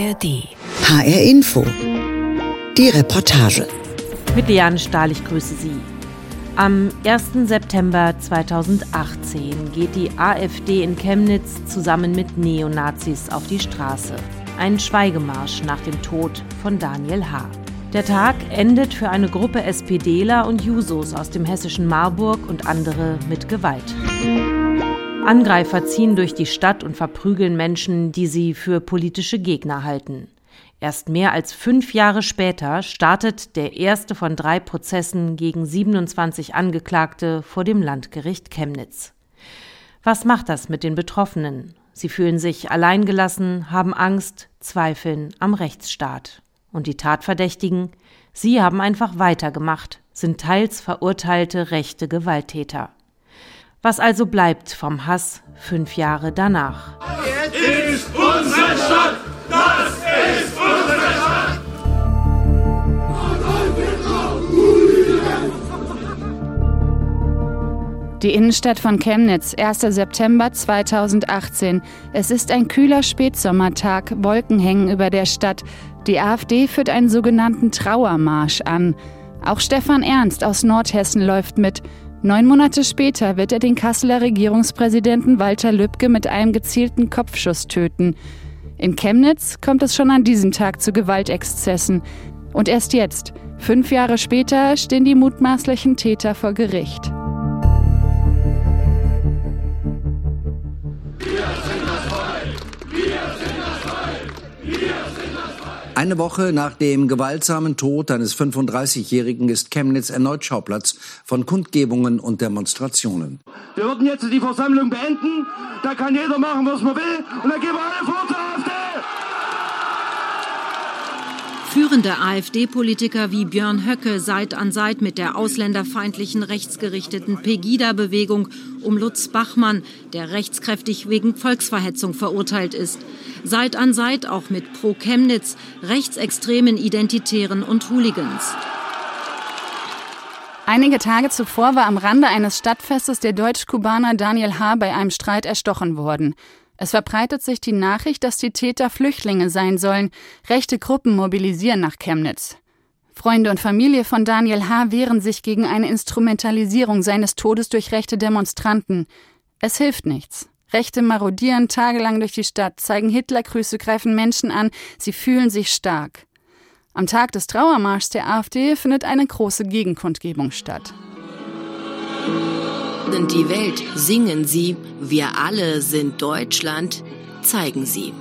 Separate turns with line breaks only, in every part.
ARD.
HR Info. Die Reportage.
Mit Liane Stahl, ich grüße Sie. Am 1. September 2018 geht die AfD in Chemnitz zusammen mit Neonazis auf die Straße. Ein Schweigemarsch nach dem Tod von Daniel H. Der Tag endet für eine Gruppe SPDler und Jusos aus dem hessischen Marburg und andere mit Gewalt. Angreifer ziehen durch die Stadt und verprügeln Menschen, die sie für politische Gegner halten. Erst mehr als fünf Jahre später startet der erste von drei Prozessen gegen 27 Angeklagte vor dem Landgericht Chemnitz. Was macht das mit den Betroffenen? Sie fühlen sich alleingelassen, haben Angst, zweifeln am Rechtsstaat. Und die Tatverdächtigen? Sie haben einfach weitergemacht, sind teils verurteilte rechte Gewalttäter. Was also bleibt vom Hass fünf Jahre danach?
Das ist unsere Stadt! Das ist unsere Stadt!
Die Innenstadt von Chemnitz, 1. September 2018. Es ist ein kühler Spätsommertag, Wolken hängen über der Stadt. Die AfD führt einen sogenannten Trauermarsch an. Auch Stefan Ernst aus Nordhessen läuft mit. Neun Monate später wird er den Kasseler Regierungspräsidenten Walter Lübcke mit einem gezielten Kopfschuss töten. In Chemnitz kommt es schon an diesem Tag zu Gewaltexzessen. Und erst jetzt, fünf Jahre später, stehen die mutmaßlichen Täter vor Gericht.
Eine Woche nach dem gewaltsamen Tod eines 35-Jährigen ist Chemnitz erneut Schauplatz von Kundgebungen und Demonstrationen.
Wir würden jetzt die Versammlung beenden. Da kann jeder machen, was man will. Und dann gehen wir alle vor zur AfD.
Führende AfD-Politiker wie Björn Höcke Seit an Seit mit der ausländerfeindlichen rechtsgerichteten Pegida-Bewegung um Lutz Bachmann, der rechtskräftig wegen Volksverhetzung verurteilt ist. Seit an Seit auch mit Pro Chemnitz, rechtsextremen Identitären und Hooligans.
Einige Tage zuvor war am Rande eines Stadtfestes der Deutsch-Kubaner Daniel H. bei einem Streit erstochen worden. Es verbreitet sich die Nachricht, dass die Täter Flüchtlinge sein sollen. Rechte Gruppen mobilisieren nach Chemnitz. Freunde und Familie von Daniel H. wehren sich gegen eine Instrumentalisierung seines Todes durch rechte Demonstranten. Es hilft nichts. Rechte marodieren tagelang durch die Stadt, zeigen Hitlergrüße, greifen Menschen an, sie fühlen sich stark. Am Tag des Trauermarschs der AfD findet eine große Gegenkundgebung statt
ordnen die Welt, singen sie, wir alle sind Deutschland, zeigen sie.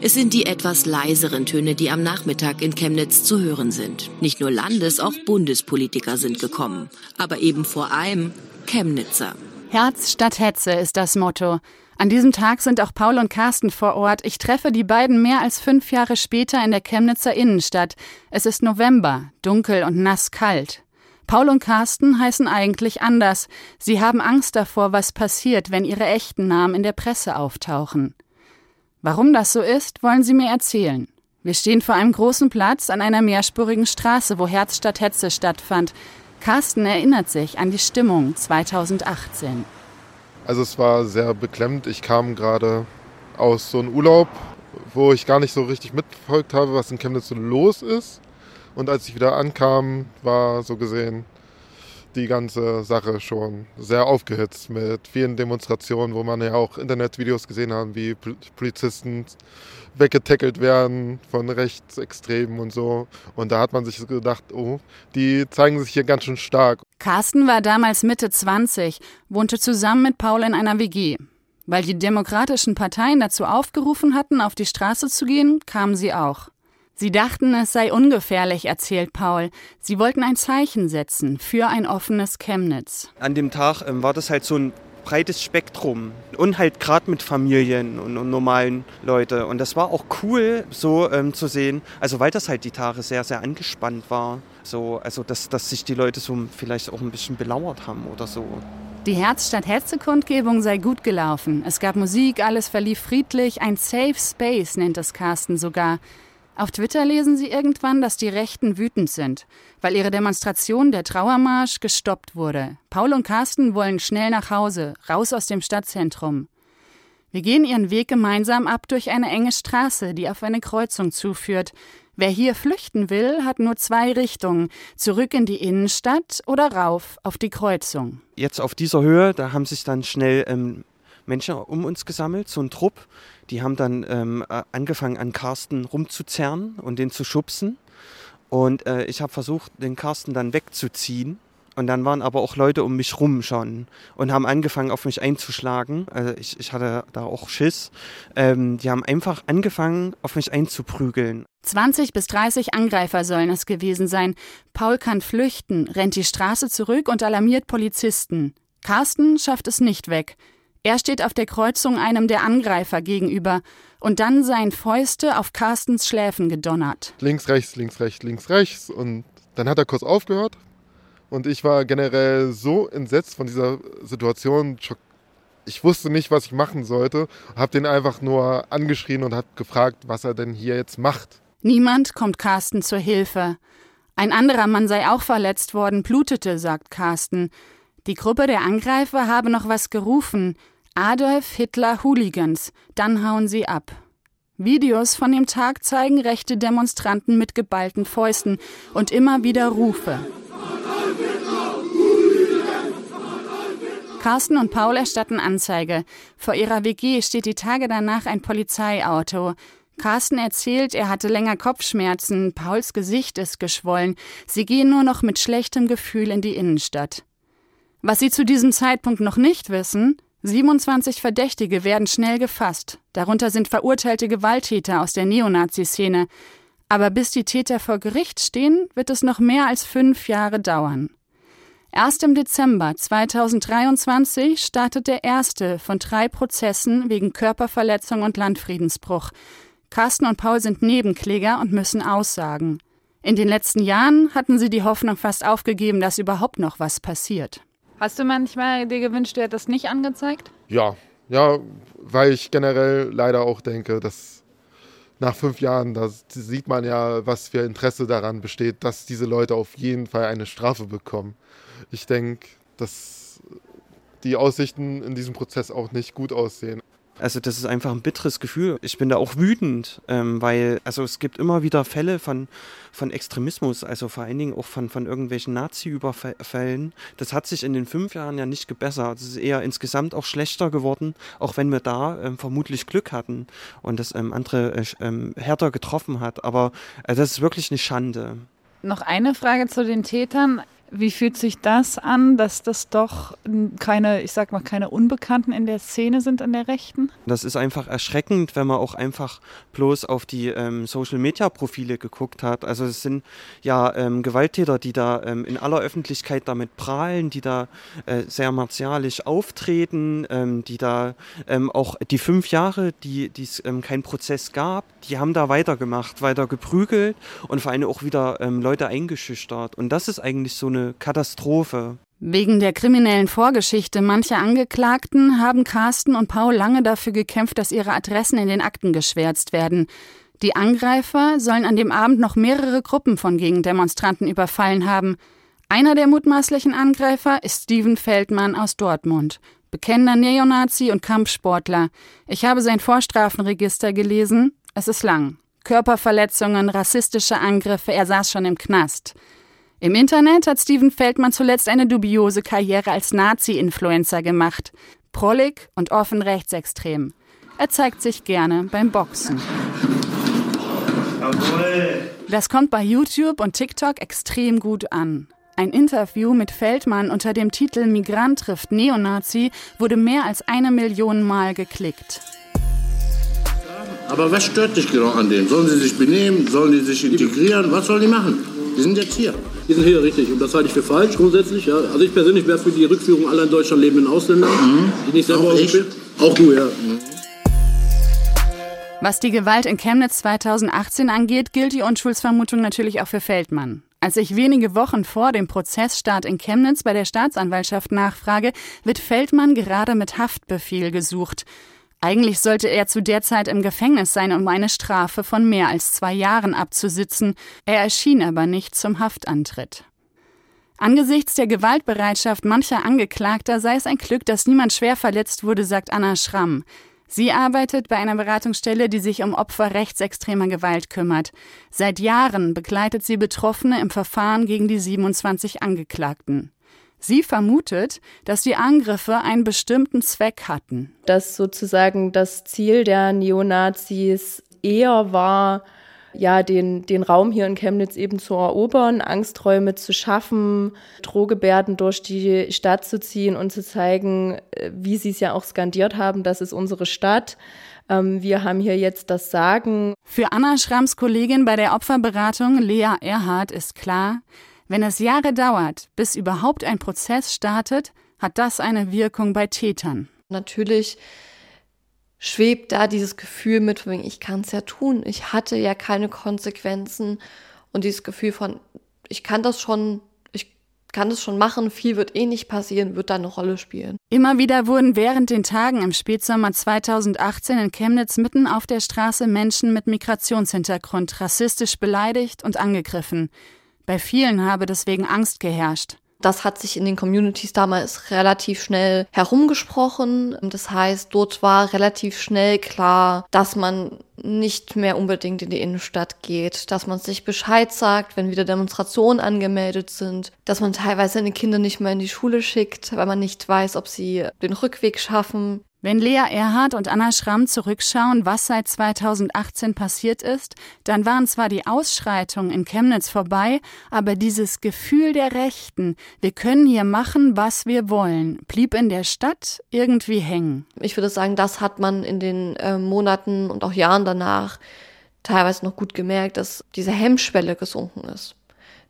Es sind die etwas leiseren Töne, die am Nachmittag in Chemnitz zu hören sind. Nicht nur Landes-, auch Bundespolitiker sind gekommen. Aber eben vor allem Chemnitzer.
Herz statt Hetze ist das Motto. An diesem Tag sind auch Paul und Carsten vor Ort. Ich treffe die beiden mehr als fünf Jahre später in der Chemnitzer Innenstadt. Es ist November, dunkel und nass kalt. Paul und Carsten heißen eigentlich anders. Sie haben Angst davor, was passiert, wenn ihre echten Namen in der Presse auftauchen. Warum das so ist, wollen sie mir erzählen. Wir stehen vor einem großen Platz an einer mehrspurigen Straße, wo Herz statt Hetze stattfand. Carsten erinnert sich an die Stimmung 2018.
Also es war sehr beklemmt. Ich kam gerade aus so einem Urlaub, wo ich gar nicht so richtig mitverfolgt habe, was in Chemnitz so los ist. Und als ich wieder ankam, war so gesehen die ganze Sache schon sehr aufgehitzt mit vielen Demonstrationen, wo man ja auch Internetvideos gesehen hat, wie Polizisten weggetackelt werden von Rechtsextremen und so. Und da hat man sich gedacht, oh, die zeigen sich hier ganz schön stark.
Carsten war damals Mitte 20, wohnte zusammen mit Paul in einer WG. Weil die demokratischen Parteien dazu aufgerufen hatten, auf die Straße zu gehen, kamen sie auch. Sie dachten, es sei ungefährlich, erzählt Paul. Sie wollten ein Zeichen setzen für ein offenes Chemnitz.
An dem Tag ähm, war das halt so ein breites Spektrum und halt gerade mit Familien und, und, normalen Leute. Und das war auch cool so ähm, zu sehen, also weil das halt die Tage sehr, sehr angespannt war. So, also dass, dass sich die Leute so vielleicht auch ein bisschen belauert haben oder so.
Die Herzstadt-Hetze-Kundgebung sei gut gelaufen. Es gab Musik, alles verlief friedlich. Ein Safe Space nennt es Carsten sogar. Auf Twitter lesen sie irgendwann, dass die Rechten wütend sind, weil ihre Demonstration, der Trauermarsch, gestoppt wurde. Paul und Carsten wollen schnell nach Hause, raus aus dem Stadtzentrum. Wir gehen ihren Weg gemeinsam ab durch eine enge Straße, die auf eine Kreuzung zuführt. Wer hier flüchten will, hat nur zwei Richtungen: zurück in die Innenstadt oder rauf auf die Kreuzung.
Jetzt auf dieser Höhe, da haben sich dann schnell ähm, Menschen um uns gesammelt, so ein Trupp. Die haben dann ähm, äh, angefangen, an Carsten rumzuzerren und den zu schubsen. Und äh, ich habe versucht, den Carsten dann wegzuziehen. Und dann waren aber auch Leute um mich rum schon und haben angefangen, auf mich einzuschlagen. Also ich, ich hatte da auch Schiss. Ähm, die haben einfach angefangen, auf mich einzuprügeln.
20 bis 30 Angreifer sollen es gewesen sein. Paul kann flüchten, rennt die Straße zurück und alarmiert Polizisten. Carsten schafft es nicht weg. Er steht auf der Kreuzung einem der Angreifer gegenüber und dann seien Fäuste auf Carstens Schläfen gedonnert.
Links, rechts, links, rechts, links, rechts. Und dann hat er kurz aufgehört. Und ich war generell so entsetzt von dieser Situation. Ich wusste nicht, was ich machen sollte. Hab den einfach nur angeschrien und hab gefragt, was er denn hier jetzt macht.
Niemand kommt Carsten zur Hilfe. Ein anderer Mann sei auch verletzt worden, blutete, sagt Carsten. Die Gruppe der Angreifer habe noch was gerufen. Adolf Hitler Hooligans. Dann hauen sie ab. Videos von dem Tag zeigen rechte Demonstranten mit geballten Fäusten und immer wieder Rufe. Carsten und Paul erstatten Anzeige. Vor ihrer WG steht die Tage danach ein Polizeiauto. Carsten erzählt, er hatte länger Kopfschmerzen, Pauls Gesicht ist geschwollen. Sie gehen nur noch mit schlechtem Gefühl in die Innenstadt. Was sie zu diesem Zeitpunkt noch nicht wissen, 27 Verdächtige werden schnell gefasst. Darunter sind verurteilte Gewalttäter aus der Neonazi-Szene. Aber bis die Täter vor Gericht stehen, wird es noch mehr als fünf Jahre dauern. Erst im Dezember 2023 startet der erste von drei Prozessen wegen Körperverletzung und Landfriedensbruch. Carsten und Paul sind Nebenkläger und müssen aussagen. In den letzten Jahren hatten sie die Hoffnung fast aufgegeben, dass überhaupt noch was passiert.
Hast du manchmal dir gewünscht, du hättest nicht angezeigt?
Ja, ja, weil ich generell leider auch denke, dass nach fünf Jahren, da sieht man ja, was für Interesse daran besteht, dass diese Leute auf jeden Fall eine Strafe bekommen. Ich denke, dass die Aussichten in diesem Prozess auch nicht gut aussehen.
Also das ist einfach ein bitteres Gefühl. Ich bin da auch wütend, ähm, weil also es gibt immer wieder Fälle von, von Extremismus, also vor allen Dingen auch von, von irgendwelchen Nazi-Überfällen. Das hat sich in den fünf Jahren ja nicht gebessert. Es ist eher insgesamt auch schlechter geworden, auch wenn wir da ähm, vermutlich Glück hatten und das ähm, andere äh, ähm, härter getroffen hat. Aber äh, das ist wirklich eine Schande.
Noch eine Frage zu den Tätern. Wie fühlt sich das an, dass das doch keine, ich sag mal, keine Unbekannten in der Szene sind an der Rechten?
Das ist einfach erschreckend, wenn man auch einfach bloß auf die ähm, Social Media Profile geguckt hat. Also es sind ja ähm, Gewalttäter, die da ähm, in aller Öffentlichkeit damit prahlen, die da äh, sehr martialisch auftreten, ähm, die da ähm, auch die fünf Jahre, die es ähm, keinen Prozess gab, die haben da weitergemacht, weiter geprügelt und vor allem auch wieder Leute eingeschüchtert. Und das ist eigentlich so eine eine Katastrophe.
Wegen der kriminellen Vorgeschichte mancher Angeklagten haben Carsten und Paul lange dafür gekämpft, dass ihre Adressen in den Akten geschwärzt werden. Die Angreifer sollen an dem Abend noch mehrere Gruppen von Gegendemonstranten überfallen haben. Einer der mutmaßlichen Angreifer ist Steven Feldmann aus Dortmund, bekennender Neonazi und Kampfsportler. Ich habe sein Vorstrafenregister gelesen. Es ist lang. Körperverletzungen, rassistische Angriffe, er saß schon im Knast. Im Internet hat Steven Feldmann zuletzt eine dubiose Karriere als Nazi-Influencer gemacht. Prollig und offen rechtsextrem. Er zeigt sich gerne beim Boxen. Das kommt bei YouTube und TikTok extrem gut an. Ein Interview mit Feldmann unter dem Titel Migrant trifft Neonazi wurde mehr als eine Million Mal geklickt.
Aber was stört dich genau an denen? Sollen sie sich benehmen? Sollen sie sich integrieren? Was sollen die machen? Die sind jetzt hier.
Die sind hier, richtig. Und das halte ich für falsch grundsätzlich. Ja. Also ich persönlich wäre für die Rückführung aller in Deutschland lebenden Ausländer, mhm. die nicht selber
Auch
ich? Auch du, ja. Mhm.
Was die Gewalt in Chemnitz 2018 angeht, gilt die Unschuldsvermutung natürlich auch für Feldmann. Als ich wenige Wochen vor dem Prozessstart in Chemnitz bei der Staatsanwaltschaft nachfrage, wird Feldmann gerade mit Haftbefehl gesucht. Eigentlich sollte er zu der Zeit im Gefängnis sein, um eine Strafe von mehr als zwei Jahren abzusitzen. Er erschien aber nicht zum Haftantritt. Angesichts der Gewaltbereitschaft mancher Angeklagter sei es ein Glück, dass niemand schwer verletzt wurde, sagt Anna Schramm. Sie arbeitet bei einer Beratungsstelle, die sich um Opfer rechtsextremer Gewalt kümmert. Seit Jahren begleitet sie Betroffene im Verfahren gegen die 27 Angeklagten. Sie vermutet, dass die Angriffe einen bestimmten Zweck hatten.
Dass sozusagen das Ziel der Neonazis eher war, ja, den, den Raum hier in Chemnitz eben zu erobern, Angsträume zu schaffen, Drohgebärden durch die Stadt zu ziehen und zu zeigen, äh, wie sie es ja auch skandiert haben, das ist unsere Stadt. Ähm, wir haben hier jetzt das Sagen.
Für Anna Schramms Kollegin bei der Opferberatung, Lea Erhardt, ist klar, wenn es Jahre dauert, bis überhaupt ein Prozess startet, hat das eine Wirkung bei Tätern.
Natürlich schwebt da dieses Gefühl mit, ich kann es ja tun, ich hatte ja keine Konsequenzen und dieses Gefühl von, ich kann das schon, ich kann das schon machen, viel wird eh nicht passieren, wird da eine Rolle spielen.
Immer wieder wurden während den Tagen im Spätsommer 2018 in Chemnitz mitten auf der Straße Menschen mit Migrationshintergrund rassistisch beleidigt und angegriffen. Bei vielen habe deswegen Angst geherrscht.
Das hat sich in den Communities damals relativ schnell herumgesprochen. Das heißt, dort war relativ schnell klar, dass man nicht mehr unbedingt in die Innenstadt geht, dass man sich Bescheid sagt, wenn wieder Demonstrationen angemeldet sind, dass man teilweise seine Kinder nicht mehr in die Schule schickt, weil man nicht weiß, ob sie den Rückweg schaffen.
Wenn Lea Erhardt und Anna Schramm zurückschauen, was seit 2018 passiert ist, dann waren zwar die Ausschreitungen in Chemnitz vorbei, aber dieses Gefühl der Rechten, wir können hier machen, was wir wollen, blieb in der Stadt irgendwie hängen.
Ich würde sagen, das hat man in den äh, Monaten und auch Jahren danach teilweise noch gut gemerkt, dass diese Hemmschwelle gesunken ist.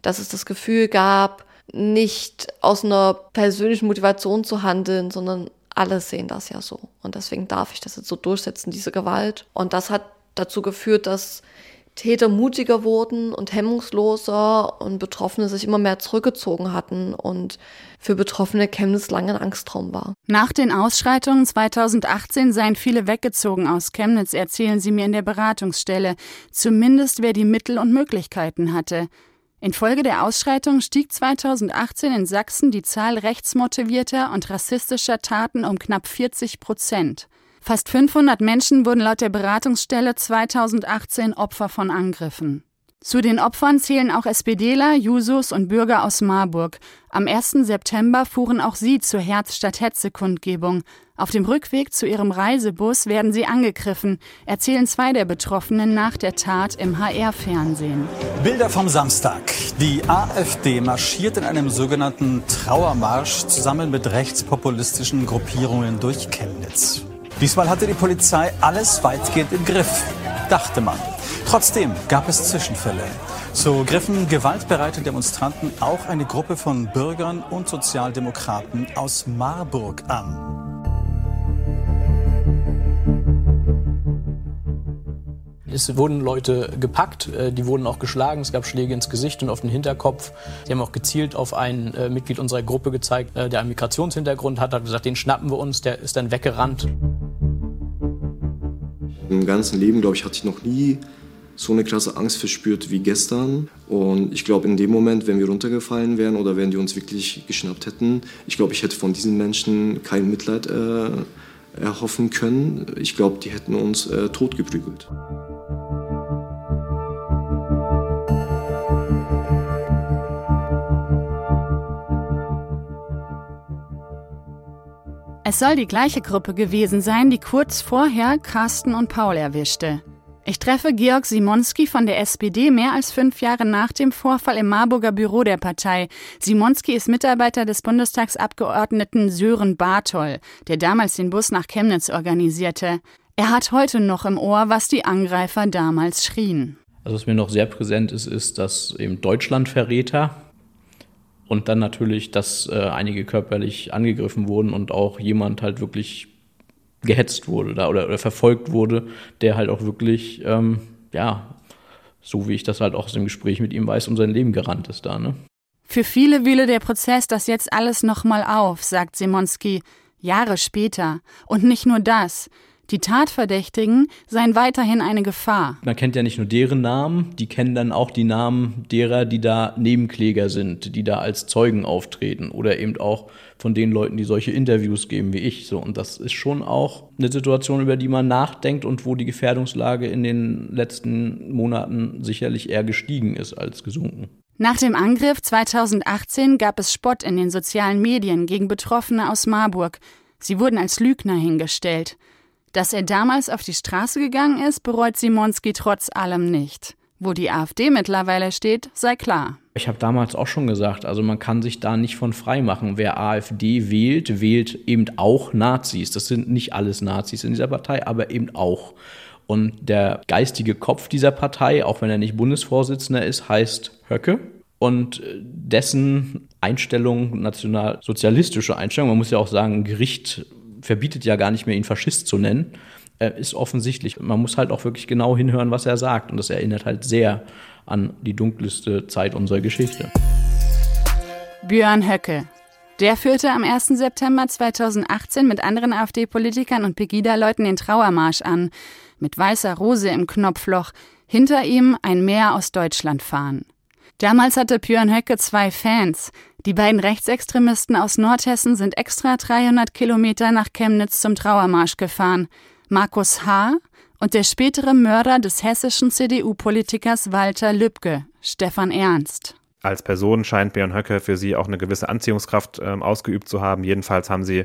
Dass es das Gefühl gab, nicht aus einer persönlichen Motivation zu handeln, sondern alle sehen das ja so. Und deswegen darf ich das jetzt so durchsetzen, diese Gewalt. Und das hat dazu geführt, dass Täter mutiger wurden und hemmungsloser und Betroffene sich immer mehr zurückgezogen hatten und für Betroffene Chemnitz lange ein Angstraum war.
Nach den Ausschreitungen 2018 seien viele weggezogen aus Chemnitz, erzählen sie mir in der Beratungsstelle. Zumindest wer die Mittel und Möglichkeiten hatte. Infolge der Ausschreitung stieg 2018 in Sachsen die Zahl rechtsmotivierter und rassistischer Taten um knapp 40 Prozent. Fast 500 Menschen wurden laut der Beratungsstelle 2018 Opfer von Angriffen. Zu den Opfern zählen auch SPDler, Jusos und Bürger aus Marburg. Am 1. September fuhren auch sie zur Herz-Stadt-Hetze-Kundgebung. Auf dem Rückweg zu ihrem Reisebus werden sie angegriffen, erzählen zwei der Betroffenen nach der Tat im HR-Fernsehen.
Bilder vom Samstag. Die AfD marschiert in einem sogenannten Trauermarsch zusammen mit rechtspopulistischen Gruppierungen durch Chemnitz. Diesmal hatte die Polizei alles weitgehend im Griff, dachte man. Trotzdem gab es Zwischenfälle. So griffen gewaltbereite Demonstranten auch eine Gruppe von Bürgern und Sozialdemokraten aus Marburg an.
Es wurden Leute gepackt, äh, die wurden auch geschlagen, es gab Schläge ins Gesicht und auf den Hinterkopf. Sie haben auch gezielt auf ein äh, Mitglied unserer Gruppe gezeigt, äh, der einen Migrationshintergrund hat, hat gesagt, den schnappen wir uns, der ist dann weggerannt.
Im ganzen Leben, glaube ich, hatte ich noch nie so eine krasse Angst verspürt wie gestern. Und ich glaube, in dem Moment, wenn wir runtergefallen wären oder wenn die uns wirklich geschnappt hätten, ich glaube, ich hätte von diesen Menschen kein Mitleid äh, erhoffen können. Ich glaube, die hätten uns äh, totgeprügelt.
Es soll die gleiche Gruppe gewesen sein, die kurz vorher Carsten und Paul erwischte. Ich treffe Georg Simonski von der SPD mehr als fünf Jahre nach dem Vorfall im Marburger Büro der Partei. Simonski ist Mitarbeiter des Bundestagsabgeordneten Sören Barthol, der damals den Bus nach Chemnitz organisierte. Er hat heute noch im Ohr, was die Angreifer damals schrien.
Also was mir noch sehr präsent ist, ist, dass eben Deutschlandverräter und dann natürlich, dass äh, einige körperlich angegriffen wurden und auch jemand halt wirklich gehetzt wurde da, oder, oder verfolgt wurde, der halt auch wirklich, ähm, ja, so wie ich das halt auch aus dem Gespräch mit ihm weiß, um sein Leben gerannt ist da. Ne?
Für viele wühle der Prozess das jetzt alles nochmal auf, sagt Simonski. Jahre später. Und nicht nur das. Die Tatverdächtigen seien weiterhin eine Gefahr.
Man kennt ja nicht nur deren Namen, die kennen dann auch die Namen derer, die da Nebenkläger sind, die da als Zeugen auftreten oder eben auch von den Leuten, die solche Interviews geben wie ich. So, und das ist schon auch eine Situation, über die man nachdenkt und wo die Gefährdungslage in den letzten Monaten sicherlich eher gestiegen ist als gesunken.
Nach dem Angriff 2018 gab es Spott in den sozialen Medien gegen Betroffene aus Marburg. Sie wurden als Lügner hingestellt. Dass er damals auf die Straße gegangen ist, bereut Simonski trotz allem nicht. Wo die AfD mittlerweile steht, sei klar.
Ich habe damals auch schon gesagt, also man kann sich da nicht von frei machen. Wer AfD wählt, wählt eben auch Nazis. Das sind nicht alles Nazis in dieser Partei, aber eben auch. Und der geistige Kopf dieser Partei, auch wenn er nicht Bundesvorsitzender ist, heißt Höcke. Und dessen Einstellung, nationalsozialistische Einstellung, man muss ja auch sagen, Gericht verbietet ja gar nicht mehr, ihn Faschist zu nennen, ist offensichtlich. Man muss halt auch wirklich genau hinhören, was er sagt. Und das erinnert halt sehr an die dunkelste Zeit unserer Geschichte.
Björn Höcke. Der führte am 1. September 2018 mit anderen AfD-Politikern und Pegida-Leuten den Trauermarsch an. Mit weißer Rose im Knopfloch. Hinter ihm ein Meer aus Deutschland fahren. Damals hatte Björn Höcke zwei Fans. Die beiden Rechtsextremisten aus Nordhessen sind extra 300 Kilometer nach Chemnitz zum Trauermarsch gefahren. Markus H. und der spätere Mörder des hessischen CDU-Politikers Walter Lübcke, Stefan Ernst.
Als Person scheint Björn Höcke für sie auch eine gewisse Anziehungskraft äh, ausgeübt zu haben. Jedenfalls haben sie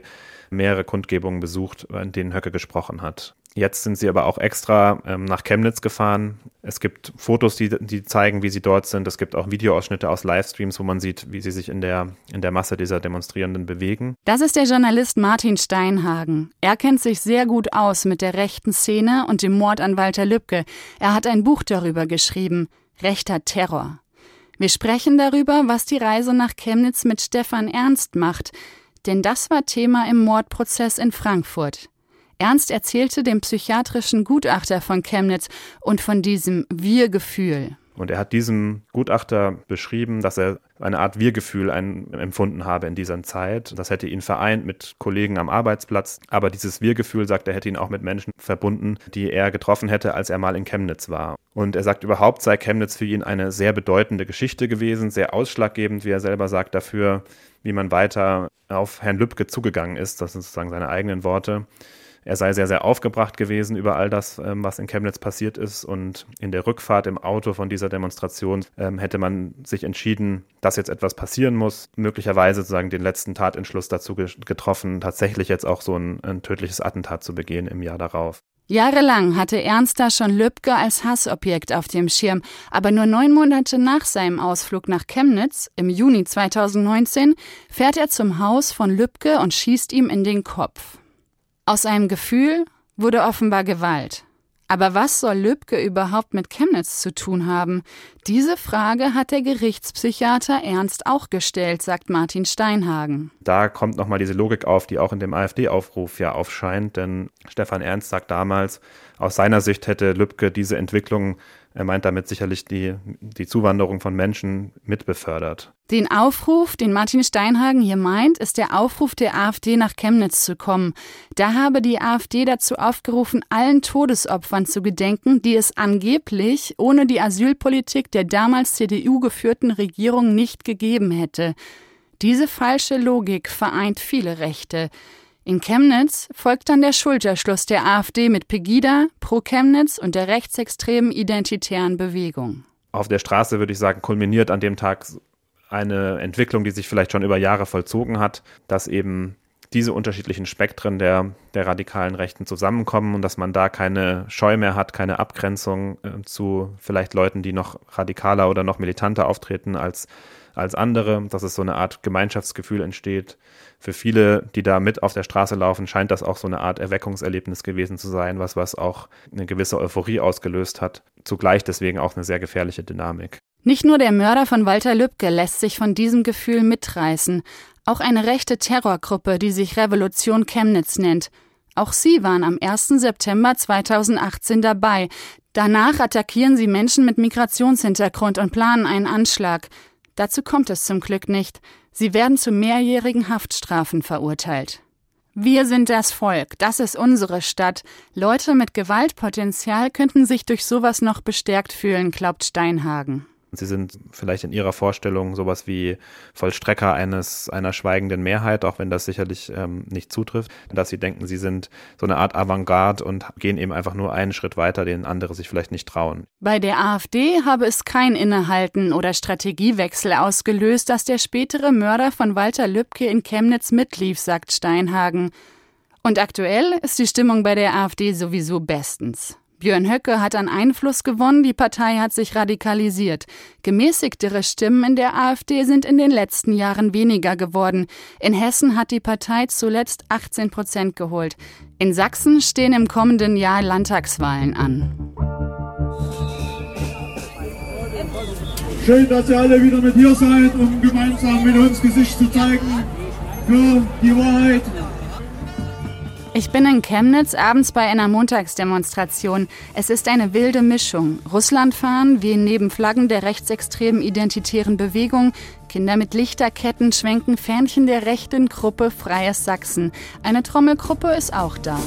mehrere Kundgebungen besucht, in denen Höcke gesprochen hat. Jetzt sind sie aber auch extra ähm, nach Chemnitz gefahren. Es gibt Fotos, die, die zeigen, wie sie dort sind. Es gibt auch Videoausschnitte aus Livestreams, wo man sieht, wie sie sich in der, in der Masse dieser Demonstrierenden bewegen.
Das ist der Journalist Martin Steinhagen. Er kennt sich sehr gut aus mit der rechten Szene und dem Mord an Walter Lübcke. Er hat ein Buch darüber geschrieben. Rechter Terror. Wir sprechen darüber, was die Reise nach Chemnitz mit Stefan Ernst macht. Denn das war Thema im Mordprozess in Frankfurt. Ernst erzählte dem psychiatrischen Gutachter von Chemnitz und von diesem Wir-Gefühl.
Und er hat diesem Gutachter beschrieben, dass er eine Art Wir-Gefühl empfunden habe in dieser Zeit. Das hätte ihn vereint mit Kollegen am Arbeitsplatz. Aber dieses Wir-Gefühl, sagt er, hätte ihn auch mit Menschen verbunden, die er getroffen hätte, als er mal in Chemnitz war. Und er sagt, überhaupt sei Chemnitz für ihn eine sehr bedeutende Geschichte gewesen, sehr ausschlaggebend, wie er selber sagt, dafür, wie man weiter auf Herrn Lübcke zugegangen ist. Das sind sozusagen seine eigenen Worte er sei sehr, sehr aufgebracht gewesen über all das, ähm, was in Chemnitz passiert ist. Und in der Rückfahrt im Auto von dieser Demonstration ähm, hätte man sich entschieden, dass jetzt etwas passieren muss. Möglicherweise sozusagen den letzten Tatentschluss dazu getroffen, tatsächlich jetzt auch so ein, ein tödliches Attentat zu begehen im Jahr darauf.
Jahrelang hatte Ernst da schon Lübcke als Hassobjekt auf dem Schirm, aber nur neun Monate nach seinem Ausflug nach Chemnitz, im Juni 2019, fährt er zum Haus von Lübcke und schießt ihm in den Kopf. Aus einem Gefühl wurde offenbar Gewalt. Aber was soll Lübcke überhaupt mit Chemnitz zu tun haben? Diese Frage hat der Gerichtspsychiater Ernst auch gestellt, sagt Martin Steinhagen.
Da kommt nochmal diese Logik auf, die auch in dem AfD-Aufruf ja aufscheint, denn Stefan Ernst sagt damals, aus seiner Sicht hätte Lübcke diese Entwicklung er meint damit sicherlich die, die Zuwanderung von Menschen mitbefördert.
Den Aufruf, den Martin Steinhagen hier meint, ist der Aufruf der AfD nach Chemnitz zu kommen. Da habe die AfD dazu aufgerufen, allen Todesopfern zu gedenken, die es angeblich ohne die Asylpolitik der damals CDU geführten Regierung nicht gegeben hätte. Diese falsche Logik vereint viele Rechte. In Chemnitz folgt dann der Schulterschluss der AfD mit Pegida, Pro Chemnitz und der rechtsextremen identitären Bewegung.
Auf der Straße würde ich sagen, kulminiert an dem Tag eine Entwicklung, die sich vielleicht schon über Jahre vollzogen hat, dass eben diese unterschiedlichen Spektren der, der radikalen Rechten zusammenkommen und dass man da keine Scheu mehr hat, keine Abgrenzung äh, zu vielleicht Leuten, die noch radikaler oder noch militanter auftreten als, als andere, dass es so eine Art Gemeinschaftsgefühl entsteht, für viele, die da mit auf der Straße laufen, scheint das auch so eine Art Erweckungserlebnis gewesen zu sein, was, was auch eine gewisse Euphorie ausgelöst hat. Zugleich deswegen auch eine sehr gefährliche Dynamik.
Nicht nur der Mörder von Walter Lübcke lässt sich von diesem Gefühl mitreißen, auch eine rechte Terrorgruppe, die sich Revolution Chemnitz nennt. Auch sie waren am 1. September 2018 dabei. Danach attackieren sie Menschen mit Migrationshintergrund und planen einen Anschlag. Dazu kommt es zum Glück nicht. Sie werden zu mehrjährigen Haftstrafen verurteilt. Wir sind das Volk, das ist unsere Stadt. Leute mit Gewaltpotenzial könnten sich durch sowas noch bestärkt fühlen, glaubt Steinhagen.
Sie sind vielleicht in ihrer Vorstellung sowas wie Vollstrecker eines einer schweigenden Mehrheit, auch wenn das sicherlich ähm, nicht zutrifft, dass sie denken, sie sind so eine Art Avantgarde und gehen eben einfach nur einen Schritt weiter, den andere sich vielleicht nicht trauen.
Bei der AfD habe es kein Innehalten oder Strategiewechsel ausgelöst, dass der spätere Mörder von Walter Lübcke in Chemnitz mitlief, sagt Steinhagen. Und aktuell ist die Stimmung bei der AfD sowieso bestens. Björn Höcke hat an Einfluss gewonnen, die Partei hat sich radikalisiert. Gemäßigtere Stimmen in der AfD sind in den letzten Jahren weniger geworden. In Hessen hat die Partei zuletzt 18 Prozent geholt. In Sachsen stehen im kommenden Jahr Landtagswahlen an.
Schön, dass ihr alle wieder mit hier seid, um gemeinsam mit uns Gesicht zu zeigen für die Wahrheit
ich bin in Chemnitz abends bei einer Montagsdemonstration. Es ist eine wilde Mischung. Russland fahren, wehen neben Flaggen der rechtsextremen identitären Bewegung, Kinder mit Lichterketten schwenken Fähnchen der rechten Gruppe Freies Sachsen. Eine Trommelgruppe ist auch da.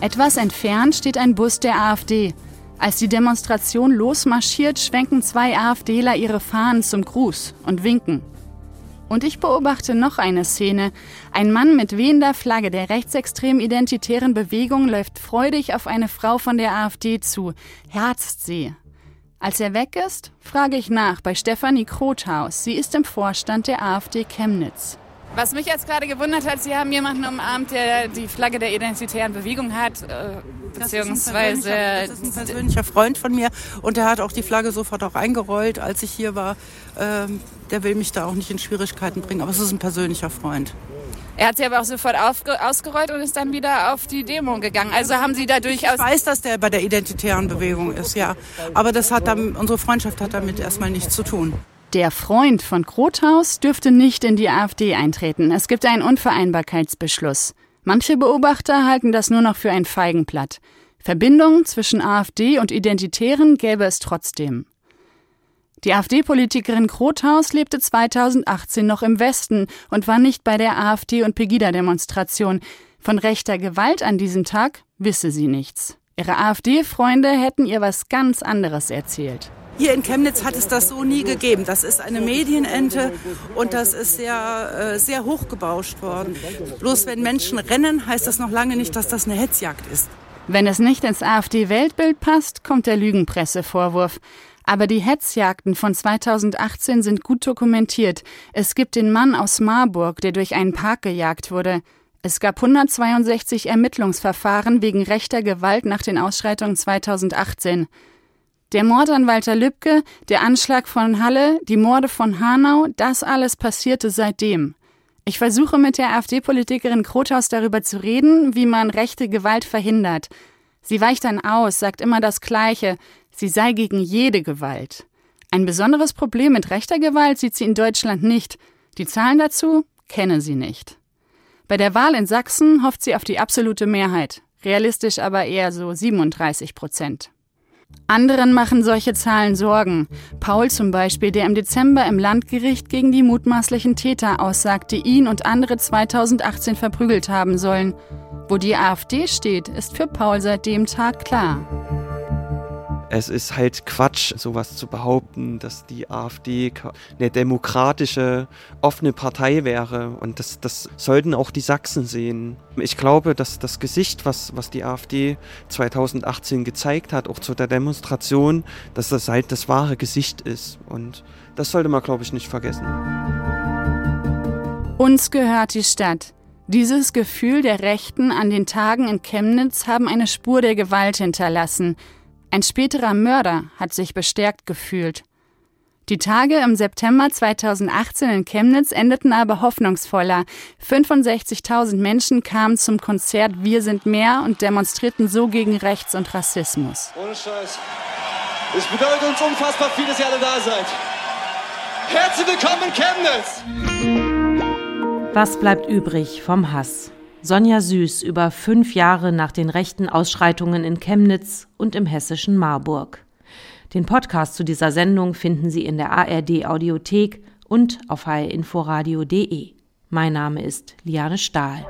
Etwas entfernt steht ein Bus der AfD. Als die Demonstration losmarschiert, schwenken zwei AfDler ihre Fahnen zum Gruß und winken. Und ich beobachte noch eine Szene. Ein Mann mit wehender Flagge der rechtsextrem identitären Bewegung läuft freudig auf eine Frau von der AfD zu, herzt sie. Als er weg ist, frage ich nach bei Stefanie Krothaus. Sie ist im Vorstand der AfD Chemnitz.
Was mich jetzt gerade gewundert hat, Sie haben jemanden umarmt, der die Flagge der identitären Bewegung hat, äh, beziehungsweise...
Das ist, das ist ein persönlicher Freund von mir und der hat auch die Flagge sofort auch eingerollt, als ich hier war. Ähm, der will mich da auch nicht in Schwierigkeiten bringen, aber es ist ein persönlicher Freund.
Er hat sie aber auch sofort ausgerollt und ist dann wieder auf die Demo gegangen. Also haben Sie da durchaus...
Ich weiß, dass der bei der identitären Bewegung ist, ja. Aber das hat dann, unsere Freundschaft hat damit erstmal nichts zu tun.
Der Freund von Grothaus dürfte nicht in die AfD eintreten. Es gibt einen Unvereinbarkeitsbeschluss. Manche Beobachter halten das nur noch für ein Feigenblatt. Verbindungen zwischen AfD und Identitären gäbe es trotzdem. Die AfD-Politikerin Grothaus lebte 2018 noch im Westen und war nicht bei der AfD- und Pegida-Demonstration. Von rechter Gewalt an diesem Tag wisse sie nichts. Ihre AfD-Freunde hätten ihr was ganz anderes erzählt.
Hier in Chemnitz hat es das so nie gegeben. Das ist eine Medienente und das ist sehr, äh, sehr hochgebauscht worden. Bloß wenn Menschen rennen, heißt das noch lange nicht, dass das eine Hetzjagd ist.
Wenn es nicht ins AfD-Weltbild passt, kommt der Lügenpressevorwurf. Aber die Hetzjagden von 2018 sind gut dokumentiert. Es gibt den Mann aus Marburg, der durch einen Park gejagt wurde. Es gab 162 Ermittlungsverfahren wegen rechter Gewalt nach den Ausschreitungen 2018. Der Mord an Walter Lübcke, der Anschlag von Halle, die Morde von Hanau, das alles passierte seitdem. Ich versuche mit der AfD-Politikerin Krothaus darüber zu reden, wie man rechte Gewalt verhindert. Sie weicht dann aus, sagt immer das Gleiche, sie sei gegen jede Gewalt. Ein besonderes Problem mit rechter Gewalt sieht sie in Deutschland nicht. Die Zahlen dazu kenne sie nicht. Bei der Wahl in Sachsen hofft sie auf die absolute Mehrheit, realistisch aber eher so 37 Prozent. Anderen machen solche Zahlen Sorgen. Paul zum Beispiel, der im Dezember im Landgericht gegen die mutmaßlichen Täter aussagt, die ihn und andere 2018 verprügelt haben sollen. Wo die AfD steht, ist für Paul seit dem Tag klar.
Es ist halt Quatsch, sowas zu behaupten, dass die AfD eine demokratische, offene Partei wäre. Und das, das sollten auch die Sachsen sehen. Ich glaube, dass das Gesicht, was, was die AfD 2018 gezeigt hat, auch zu der Demonstration, dass das halt das wahre Gesicht ist. Und das sollte man, glaube ich, nicht vergessen.
Uns gehört die Stadt. Dieses Gefühl der Rechten an den Tagen in Chemnitz haben eine Spur der Gewalt hinterlassen. Ein späterer Mörder hat sich bestärkt gefühlt. Die Tage im September 2018 in Chemnitz endeten aber hoffnungsvoller. 65.000 Menschen kamen zum Konzert Wir sind mehr und demonstrierten so gegen Rechts und Rassismus.
Ohne Scheiß. Es bedeutet uns unfassbar viel, dass ihr alle da seid. Herzlich willkommen in
Chemnitz! Was bleibt übrig vom Hass? Sonja Süß über fünf Jahre nach den rechten Ausschreitungen in Chemnitz und im hessischen Marburg. Den Podcast zu dieser Sendung finden Sie in der ARD Audiothek und auf hrinforadio.de. Mein Name ist Liane Stahl.